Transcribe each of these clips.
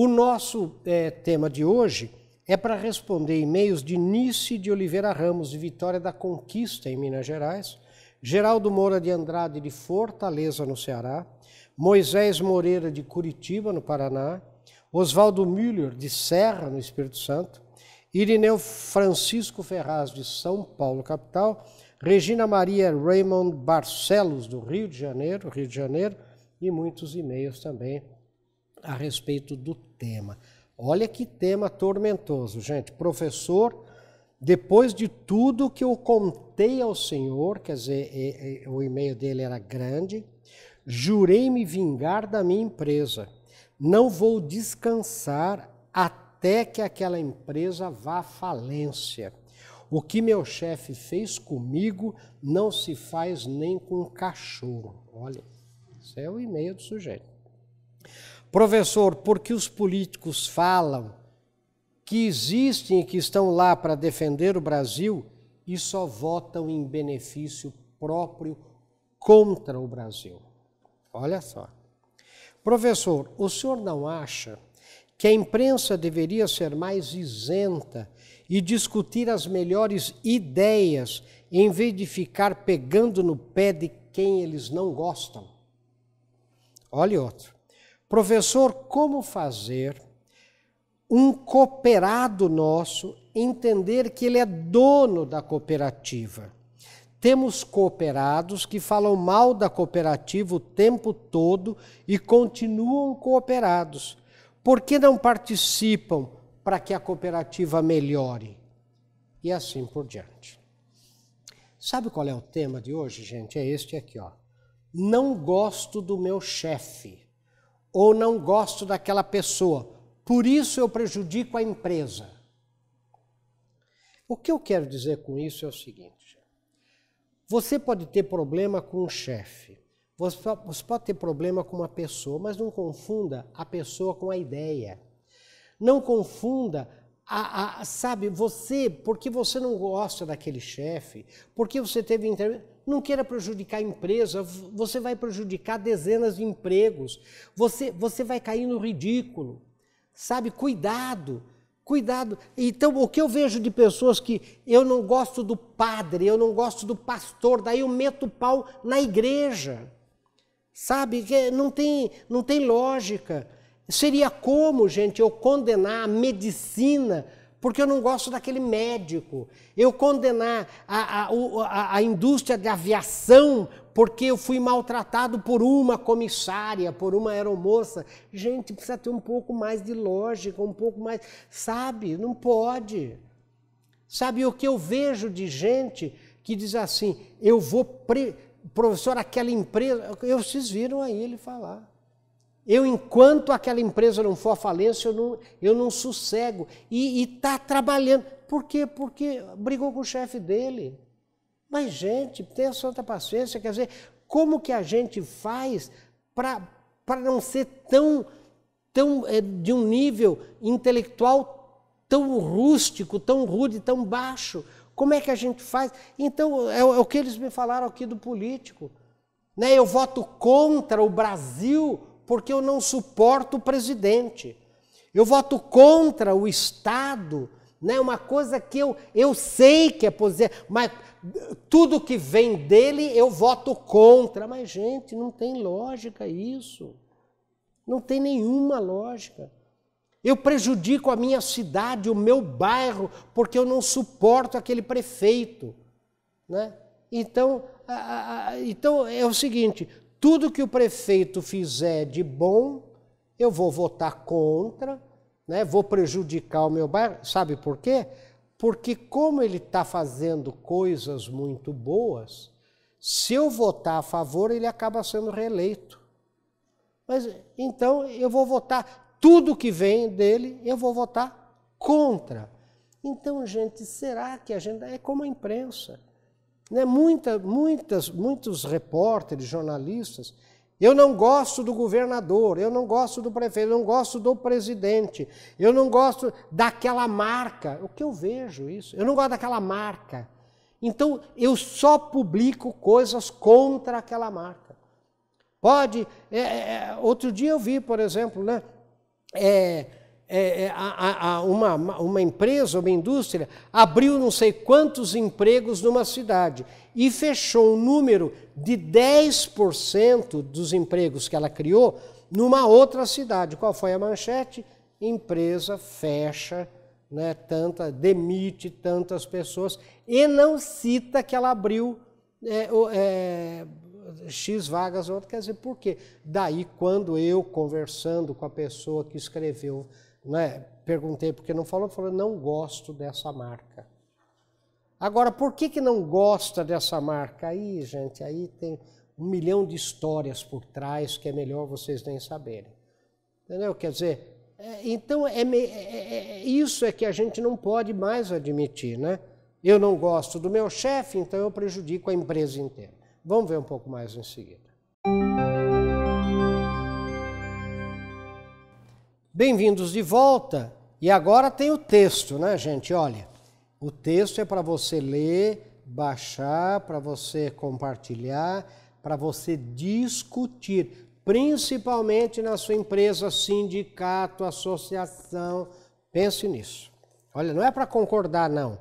O nosso é, tema de hoje é para responder e-mails de Nice de Oliveira Ramos, de Vitória da Conquista, em Minas Gerais, Geraldo Moura de Andrade, de Fortaleza, no Ceará, Moisés Moreira, de Curitiba, no Paraná, Oswaldo Müller, de Serra, no Espírito Santo, Irineu Francisco Ferraz, de São Paulo, capital, Regina Maria Raymond Barcelos, do Rio de Janeiro, Rio de Janeiro, e muitos e-mails também a respeito do tema. Olha que tema tormentoso, gente. Professor, depois de tudo que eu contei ao Senhor, quer dizer, o e-mail dele era grande, jurei me vingar da minha empresa. Não vou descansar até que aquela empresa vá à falência. O que meu chefe fez comigo não se faz nem com um cachorro. Olha, esse é o e-mail do sujeito. Professor, porque os políticos falam que existem e que estão lá para defender o Brasil e só votam em benefício próprio contra o Brasil. Olha só. Professor, o senhor não acha que a imprensa deveria ser mais isenta e discutir as melhores ideias em vez de ficar pegando no pé de quem eles não gostam? Olha outro. Professor, como fazer um cooperado nosso entender que ele é dono da cooperativa? Temos cooperados que falam mal da cooperativa o tempo todo e continuam cooperados. Por que não participam para que a cooperativa melhore? E assim por diante. Sabe qual é o tema de hoje, gente? É este aqui, ó. Não gosto do meu chefe ou não gosto daquela pessoa. Por isso eu prejudico a empresa. O que eu quero dizer com isso é o seguinte: você pode ter problema com um chefe, você pode ter problema com uma pessoa, mas não confunda a pessoa com a ideia. Não confunda a, a, sabe, você, porque você não gosta daquele chefe, porque você teve não queira prejudicar a empresa, você vai prejudicar dezenas de empregos, você, você vai cair no ridículo. Sabe, cuidado, cuidado. Então, o que eu vejo de pessoas que eu não gosto do padre, eu não gosto do pastor, daí eu meto o pau na igreja. Sabe, não tem, não tem lógica. Seria como, gente, eu condenar a medicina porque eu não gosto daquele médico. Eu condenar a, a, a, a, indústria de aviação porque eu fui maltratado por uma comissária, por uma aeromoça. Gente, precisa ter um pouco mais de lógica, um pouco mais. Sabe? Não pode. Sabe o que eu vejo de gente que diz assim: eu vou. Pre... Professor, aquela empresa. Vocês viram aí ele falar. Eu, enquanto aquela empresa não for à falência, eu não, eu não sossego. E está trabalhando. Por quê? Porque brigou com o chefe dele. Mas, gente, tenha santa paciência. Quer dizer, como que a gente faz para não ser tão, tão é, de um nível intelectual tão rústico, tão rude, tão baixo? Como é que a gente faz? Então, é, é o que eles me falaram aqui do político. Né? Eu voto contra o Brasil porque eu não suporto o presidente. Eu voto contra o Estado, né? uma coisa que eu, eu sei que é positiva, mas tudo que vem dele eu voto contra. Mas, gente, não tem lógica isso. Não tem nenhuma lógica. Eu prejudico a minha cidade, o meu bairro, porque eu não suporto aquele prefeito. Né? Então, a, a, então é o seguinte: tudo que o prefeito fizer de bom, eu vou votar contra, né? vou prejudicar o meu bairro. Sabe por quê? Porque, como ele está fazendo coisas muito boas, se eu votar a favor, ele acaba sendo reeleito. Mas então eu vou votar tudo que vem dele, eu vou votar contra. Então, gente, será que a gente é como a imprensa? Né? Muita, muitas, muitos repórteres, jornalistas, eu não gosto do governador, eu não gosto do prefeito, eu não gosto do presidente, eu não gosto daquela marca. O que eu vejo isso? Eu não gosto daquela marca. Então eu só publico coisas contra aquela marca. Pode. É, é, é outro dia eu vi, por exemplo, né, é, é, é a, a, uma, uma empresa, uma indústria, abriu não sei quantos empregos numa cidade e fechou um número de 10% dos empregos que ela criou numa outra cidade. Qual foi a manchete? Empresa fecha, né, tanta, demite tantas pessoas e não cita que ela abriu é, é, X vagas, quer dizer, por quê? Daí, quando eu, conversando com a pessoa que escreveu, né, perguntei por que não falou, falou, não gosto dessa marca. Agora, por que, que não gosta dessa marca? Aí, gente, aí tem um milhão de histórias por trás que é melhor vocês nem saberem. Entendeu? Quer dizer, é, então é, é, é, é, isso é que a gente não pode mais admitir, né? Eu não gosto do meu chefe, então eu prejudico a empresa inteira. Vamos ver um pouco mais em seguida. Bem-vindos de volta. E agora tem o texto, né, gente? Olha, o texto é para você ler, baixar, para você compartilhar, para você discutir, principalmente na sua empresa, sindicato, associação. Pense nisso. Olha, não é para concordar, não,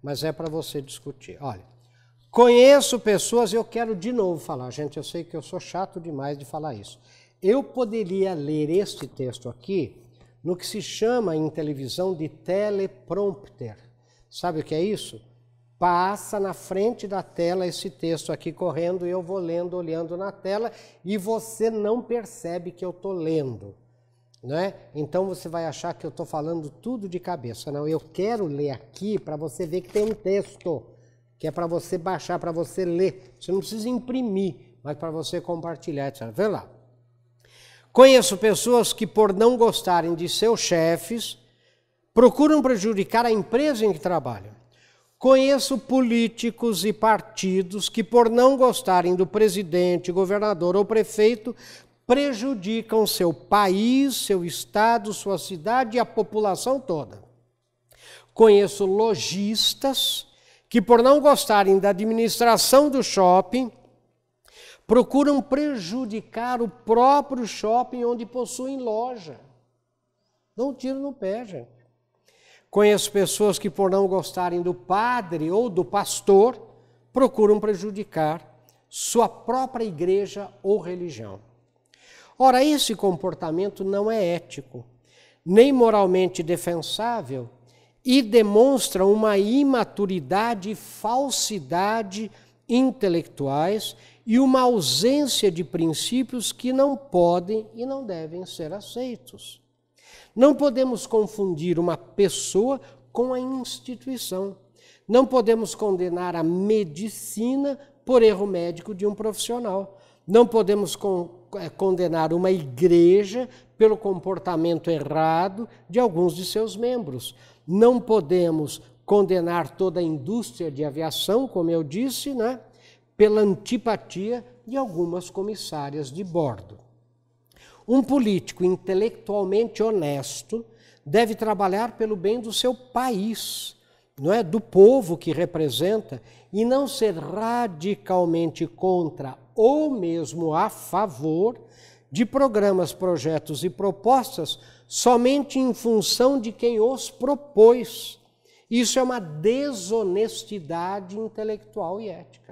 mas é para você discutir. Olha, conheço pessoas, eu quero de novo falar, gente, eu sei que eu sou chato demais de falar isso. Eu poderia ler este texto aqui no que se chama em televisão de teleprompter. Sabe o que é isso? Passa na frente da tela esse texto aqui correndo e eu vou lendo, olhando na tela e você não percebe que eu estou lendo. Né? Então você vai achar que eu estou falando tudo de cabeça. Não, eu quero ler aqui para você ver que tem um texto, que é para você baixar, para você ler. Você não precisa imprimir, mas para você compartilhar, etc. Vê lá. Conheço pessoas que, por não gostarem de seus chefes, procuram prejudicar a empresa em que trabalham. Conheço políticos e partidos que, por não gostarem do presidente, governador ou prefeito, prejudicam seu país, seu estado, sua cidade e a população toda. Conheço lojistas que, por não gostarem da administração do shopping, procuram prejudicar o próprio shopping onde possuem loja. Um tiro no pé, gente. Conheço pessoas que, por não gostarem do padre ou do pastor, procuram prejudicar sua própria igreja ou religião. Ora, esse comportamento não é ético, nem moralmente defensável e demonstra uma imaturidade e falsidade intelectuais e uma ausência de princípios que não podem e não devem ser aceitos. Não podemos confundir uma pessoa com a instituição. Não podemos condenar a medicina por erro médico de um profissional. Não podemos con é, condenar uma igreja pelo comportamento errado de alguns de seus membros. Não podemos condenar toda a indústria de aviação, como eu disse, né? Pela antipatia de algumas comissárias de bordo. Um político intelectualmente honesto deve trabalhar pelo bem do seu país, não é do povo que representa e não ser radicalmente contra ou mesmo a favor de programas, projetos e propostas somente em função de quem os propôs. Isso é uma desonestidade intelectual e ética.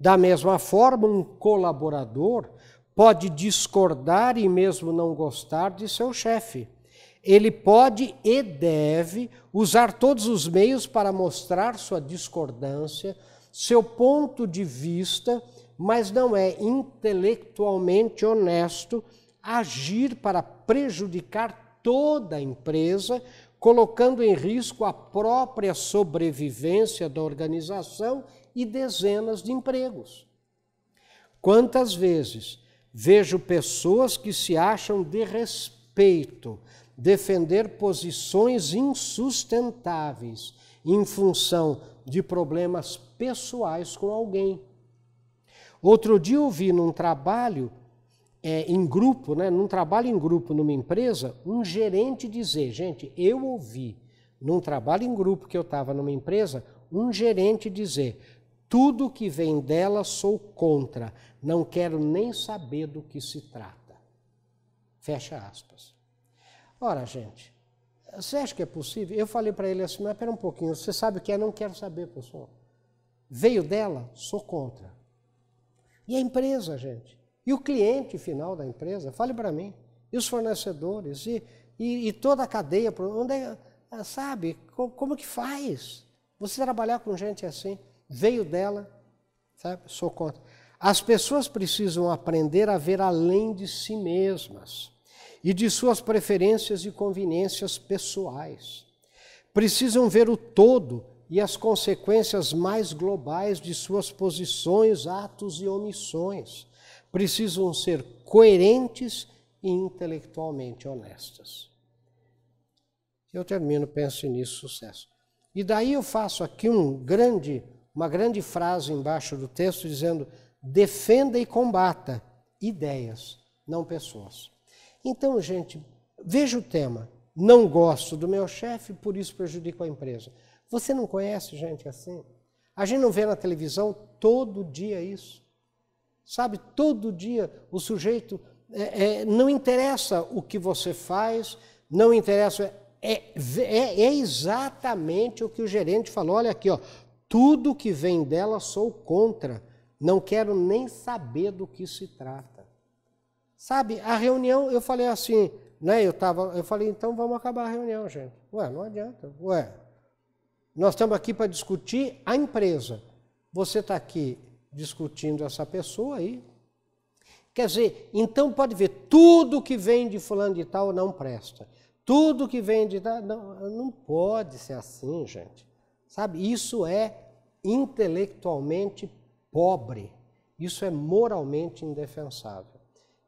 Da mesma forma, um colaborador pode discordar e mesmo não gostar de seu chefe. Ele pode e deve usar todos os meios para mostrar sua discordância, seu ponto de vista, mas não é intelectualmente honesto agir para prejudicar toda a empresa, colocando em risco a própria sobrevivência da organização e dezenas de empregos. Quantas vezes vejo pessoas que se acham de respeito defender posições insustentáveis em função de problemas pessoais com alguém. Outro dia eu num trabalho é, em grupo, né, num trabalho em grupo numa empresa, um gerente dizer, gente, eu ouvi num trabalho em grupo que eu estava numa empresa, um gerente dizer, tudo que vem dela sou contra, não quero nem saber do que se trata. Fecha aspas. Ora, gente, você acha que é possível? Eu falei para ele assim, mas espera um pouquinho, você sabe o que é? Não quero saber, pessoal. Veio dela? Sou contra. E a empresa, gente? E o cliente final da empresa? Fale para mim. E os fornecedores? E, e, e, toda a cadeia? Onde é, sabe? Como, como que faz? Você trabalhar com gente assim? Veio dela? Sabe? Sou contra. As pessoas precisam aprender a ver além de si mesmas e de suas preferências e conveniências pessoais. Precisam ver o todo e as consequências mais globais de suas posições, atos e omissões. Precisam ser coerentes e intelectualmente honestas. Eu termino, penso nisso, sucesso. E daí eu faço aqui um grande, uma grande frase embaixo do texto dizendo: defenda e combata ideias, não pessoas. Então, gente, veja o tema. Não gosto do meu chefe, por isso prejudico a empresa. Você não conhece gente assim? A gente não vê na televisão todo dia isso. Sabe, todo dia o sujeito é, é, não interessa o que você faz, não interessa. É, é, é, exatamente o que o gerente falou. Olha aqui, ó, tudo que vem dela sou contra. Não quero nem saber do que se trata. Sabe, a reunião, eu falei assim, né? Eu, tava, eu falei, então vamos acabar a reunião, gente. Ué, não adianta. Ué, nós estamos aqui para discutir a empresa. Você está aqui discutindo essa pessoa aí. Quer dizer, então pode ver, tudo que vem de fulano de tal não presta. Tudo que vem de tal. Não, não pode ser assim, gente. Sabe, isso é intelectualmente pobre. Isso é moralmente indefensável.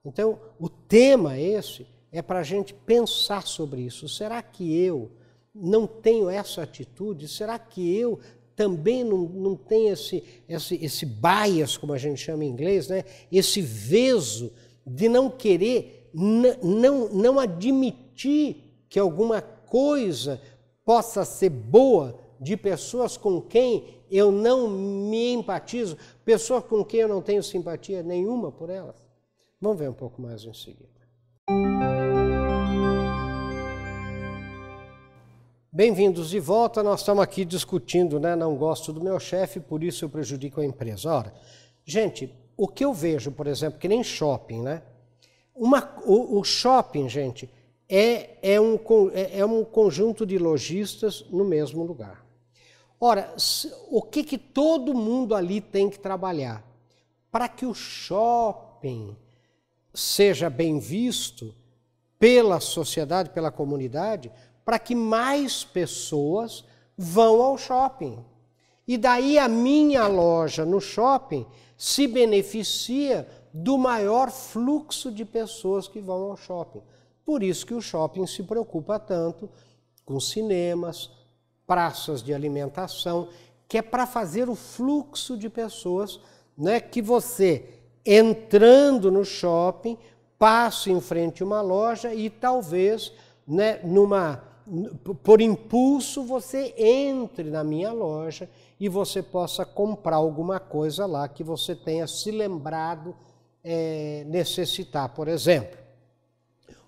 Então, o tema esse é para a gente pensar sobre isso. Será que eu não tenho essa atitude? Será que eu também não, não tenho esse, esse, esse bias, como a gente chama em inglês, né? esse veso de não querer, não, não admitir que alguma coisa possa ser boa de pessoas com quem eu não me empatizo, pessoas com quem eu não tenho simpatia nenhuma por elas? Vamos ver um pouco mais em seguida. Bem-vindos de volta. Nós estamos aqui discutindo, né? Não gosto do meu chefe, por isso eu prejudico a empresa. Ora, gente, o que eu vejo, por exemplo, que nem shopping, né? Uma, o, o shopping, gente, é, é, um, é, é um conjunto de lojistas no mesmo lugar. Ora, o que, que todo mundo ali tem que trabalhar? Para que o shopping seja bem visto pela sociedade, pela comunidade, para que mais pessoas vão ao shopping. E daí a minha loja no shopping se beneficia do maior fluxo de pessoas que vão ao shopping. Por isso que o shopping se preocupa tanto com cinemas, praças de alimentação, que é para fazer o fluxo de pessoas, né, que você entrando no shopping, passe em frente a uma loja e talvez, né, numa por impulso você entre na minha loja e você possa comprar alguma coisa lá que você tenha se lembrado é, necessitar, por exemplo.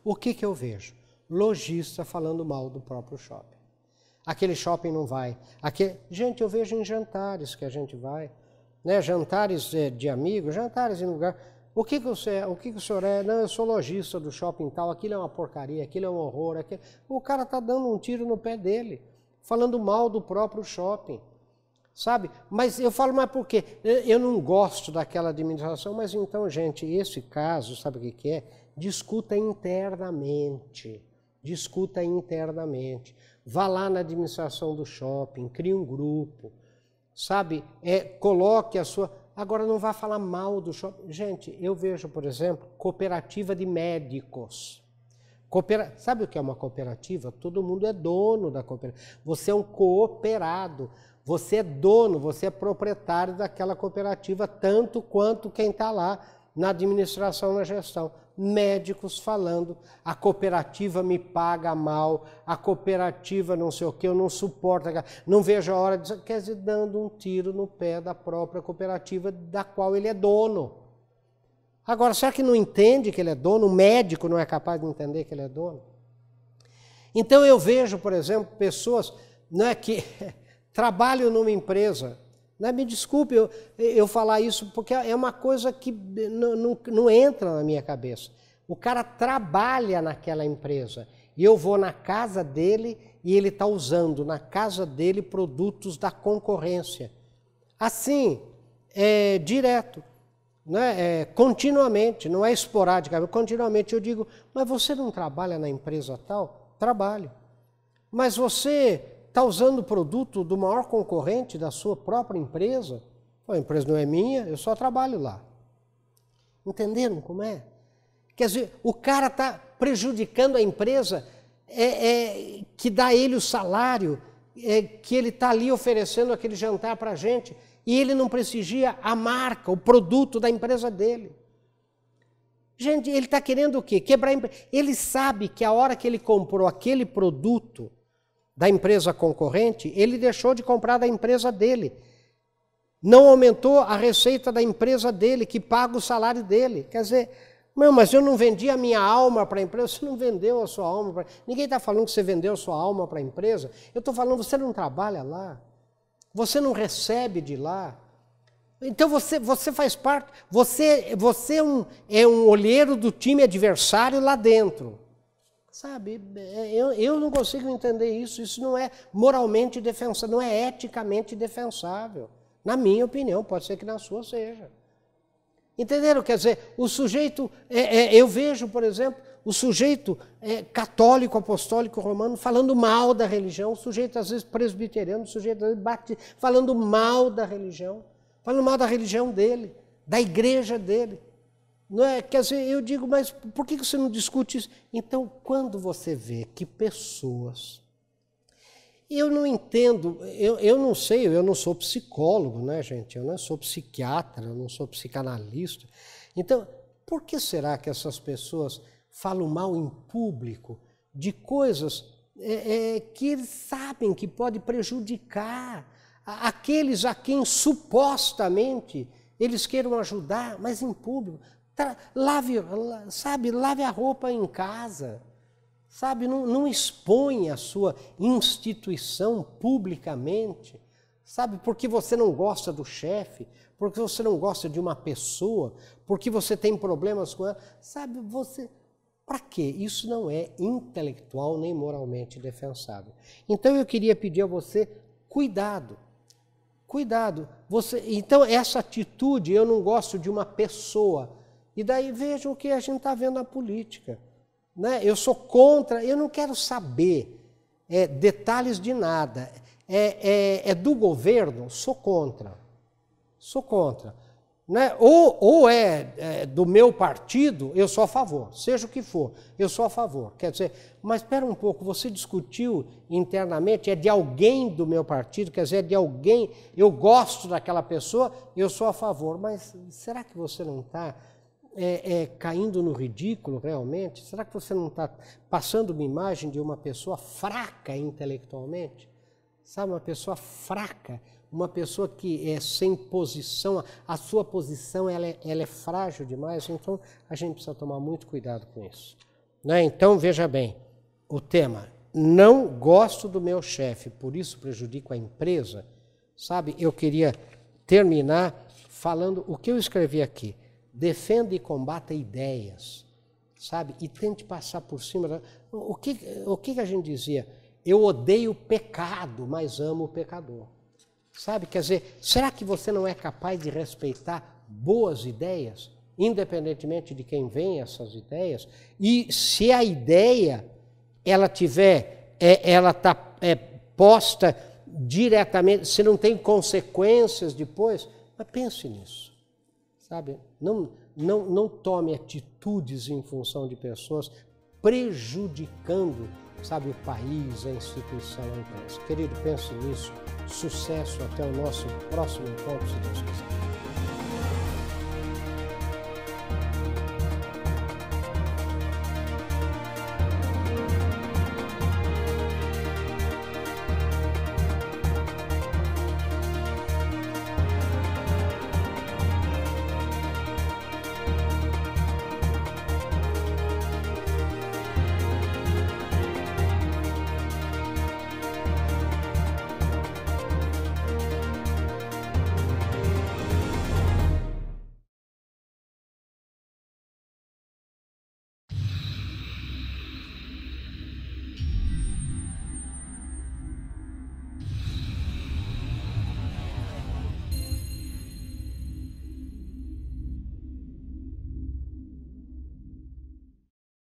O que, que eu vejo? Lojista falando mal do próprio shopping. Aquele shopping não vai. Aquele... Gente, eu vejo em jantares que a gente vai, né? jantares é, de amigos, jantares em lugar o que, que, você, é? o que, que o senhor é? Não, eu sou lojista do shopping tal, aquilo é uma porcaria, aquilo é um horror. Aquilo... O cara está dando um tiro no pé dele, falando mal do próprio shopping. Sabe? Mas eu falo, mas por quê? Eu não gosto daquela administração, mas então, gente, esse caso, sabe o que, que é? Discuta internamente. Discuta internamente. Vá lá na administração do shopping, crie um grupo. Sabe? É, coloque a sua Agora, não vá falar mal do shopping. Gente, eu vejo, por exemplo, cooperativa de médicos. Coopera... Sabe o que é uma cooperativa? Todo mundo é dono da cooperativa. Você é um cooperado. Você é dono, você é proprietário daquela cooperativa, tanto quanto quem está lá na administração, na gestão médicos falando, a cooperativa me paga mal, a cooperativa não sei o que, eu não suporto, não vejo a hora de. Quer dizer, dando um tiro no pé da própria cooperativa da qual ele é dono. Agora, será que não entende que ele é dono? O médico não é capaz de entender que ele é dono? Então eu vejo, por exemplo, pessoas não é, que trabalham numa empresa. Não é, me desculpe eu, eu falar isso, porque é uma coisa que não, não, não entra na minha cabeça. O cara trabalha naquela empresa e eu vou na casa dele e ele está usando na casa dele produtos da concorrência. Assim, é, direto, né? É, continuamente, não é esporadicamente, continuamente eu digo, mas você não trabalha na empresa tal? Trabalho. Mas você está usando o produto do maior concorrente da sua própria empresa? A empresa não é minha, eu só trabalho lá. Entenderam como é? Quer dizer, o cara está prejudicando a empresa é, é, que dá ele o salário, é, que ele está ali oferecendo aquele jantar para a gente, e ele não prestigia a marca, o produto da empresa dele. Gente, ele está querendo o quê? Quebrar a empresa. Ele sabe que a hora que ele comprou aquele produto da empresa concorrente, ele deixou de comprar da empresa dele. Não aumentou a receita da empresa dele, que paga o salário dele. Quer dizer, meu, mas eu não vendi a minha alma para a empresa. Você não vendeu a sua alma para. Ninguém está falando que você vendeu a sua alma para a empresa. Eu estou falando, você não trabalha lá. Você não recebe de lá. Então você, você faz parte. Você, você é, um, é um olheiro do time adversário lá dentro. Sabe, é, eu, eu não consigo entender isso. Isso não é moralmente defensável, não é eticamente defensável. Na minha opinião, pode ser que na sua seja. Entenderam? Quer dizer, o sujeito, é, é, eu vejo, por exemplo, o sujeito é, católico, apostólico, romano, falando mal da religião, o sujeito às vezes presbiteriano, o sujeito às vezes falando mal da religião, falando mal da religião dele, da igreja dele. Não é? Quer dizer, eu digo, mas por que você não discute isso? Então, quando você vê que pessoas eu não entendo, eu, eu não sei, eu não sou psicólogo, né, gente? Eu não sou psiquiatra, eu não sou psicanalista. Então, por que será que essas pessoas falam mal em público de coisas é, é, que eles sabem que pode prejudicar aqueles a quem supostamente eles queiram ajudar, mas em público? Lave, sabe, lave a roupa em casa. Sabe, não, não expõe a sua instituição publicamente. Sabe, porque você não gosta do chefe, porque você não gosta de uma pessoa, porque você tem problemas com ela. Sabe, você. Para quê? Isso não é intelectual nem moralmente defensável. Então eu queria pedir a você cuidado. Cuidado. Você, então, essa atitude, eu não gosto de uma pessoa. E daí vejam o que a gente está vendo na política. Né? Eu sou contra, eu não quero saber é, detalhes de nada. É, é, é, do governo, sou contra. Sou contra. Né? Ou, ou é, é, do meu partido, eu sou a favor, seja o que for, eu sou a favor. Quer dizer, mas espera um pouco, você discutiu internamente, é de alguém do meu partido, quer dizer, é de alguém, eu gosto daquela pessoa, eu sou a favor, mas será que você não está é, é, caindo no ridículo realmente? Será que você não está passando uma imagem de uma pessoa fraca intelectualmente? Sabe, uma pessoa fraca, uma pessoa que é sem posição, a sua posição ela é, ela é frágil demais, então a gente precisa tomar muito cuidado com isso. Né? Então, veja bem, o tema, não gosto do meu chefe, por isso prejudico a empresa, sabe? Eu queria terminar falando o que eu escrevi aqui defenda e combata ideias, sabe? E tente passar por cima. O, que, o que a gente dizia? Eu odeio o pecado, mas amo o pecador. Sabe? Quer dizer, será que você não é capaz de respeitar boas ideias, independentemente de quem vem essas ideias? E se a ideia ela tiver, é, ela está é, posta diretamente, se não tem consequências depois, mas pense nisso. Sabe? Não, não, não tome atitudes em função de pessoas prejudicando, sabe, o país, a instituição, a empresa. Querido, pense nisso. Sucesso até o nosso próximo encontro, se Deus quiser.